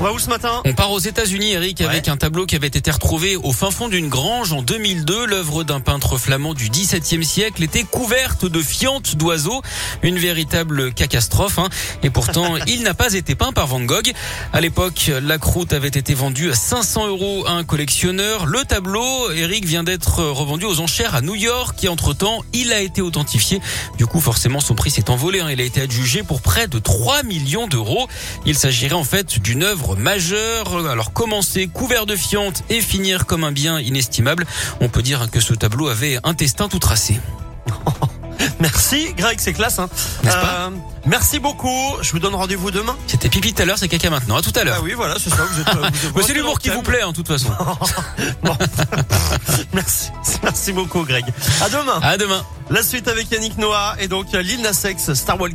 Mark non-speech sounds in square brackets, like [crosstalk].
On va où ce matin On part aux États-Unis, Eric, avec un tableau qui avait été retrouvé au fin fond d'une grange en 2002. L'œuvre d'un peintre flamand du XVIIe siècle était couverte de fientes d'oiseaux. Une véritable catastrophe. Hein. Et pourtant, [laughs] il n'a pas été peint par Van Gogh. À l'époque, la croûte avait été vendue à 500 euros à un collectionneur. Le tableau, Eric, vient d'être revendu aux enchères à New York. Et entre-temps, il a été authentifié. Du coup, forcément, son prix s'est envolé. Hein. Il a été adjugé pour près de 3 millions d'euros. Il s'agirait en fait d'une œuvre majeur. Alors commencer couvert de fientes et finir comme un bien inestimable. On peut dire que ce tableau avait un destin tout tracé. [laughs] Merci Greg, c'est classe. Hein. Euh, merci beaucoup. Je vous donne rendez-vous demain. C'était pipi tout à l'heure, c'est caca maintenant. À tout à l'heure. Ah oui, voilà, c'est ça. Vous êtes, vous êtes [laughs] c'est l'humour qui vous plaît, en toute façon. [laughs] bon. merci, merci beaucoup Greg. À demain. À demain. La suite avec Yannick Noah et donc Lil Nas X, Star Walking.